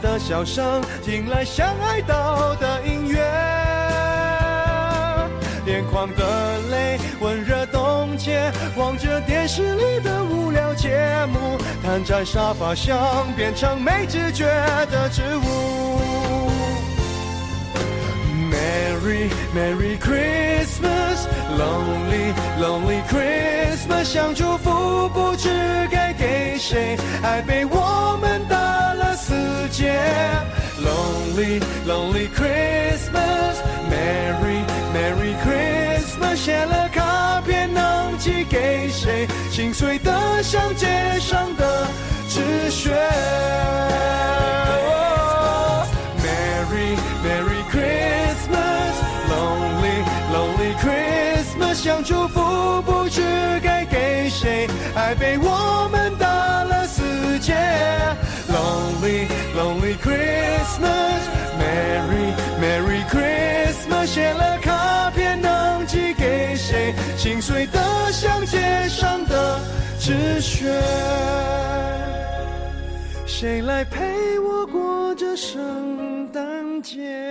的笑声，听来像哀悼的音乐。眼眶的泪温热冻结，望着电视里的无聊节目，瘫在沙发上变成没知觉的植物。Merry Merry Christmas，Lonely Lonely Christmas，想祝福不知该给谁，爱被我们死结。Lonely Lonely Christmas，Merry Merry Christmas，写了卡片能寄给谁？心碎的像街上的纸屑。Merry Merry Christmas，Lonely Lonely Christmas，想祝福不知该给谁，爱被我们 Christmas，Merry Merry Christmas，写了卡片能寄给谁？心碎的像街上的纸屑。谁来陪我过这圣诞节？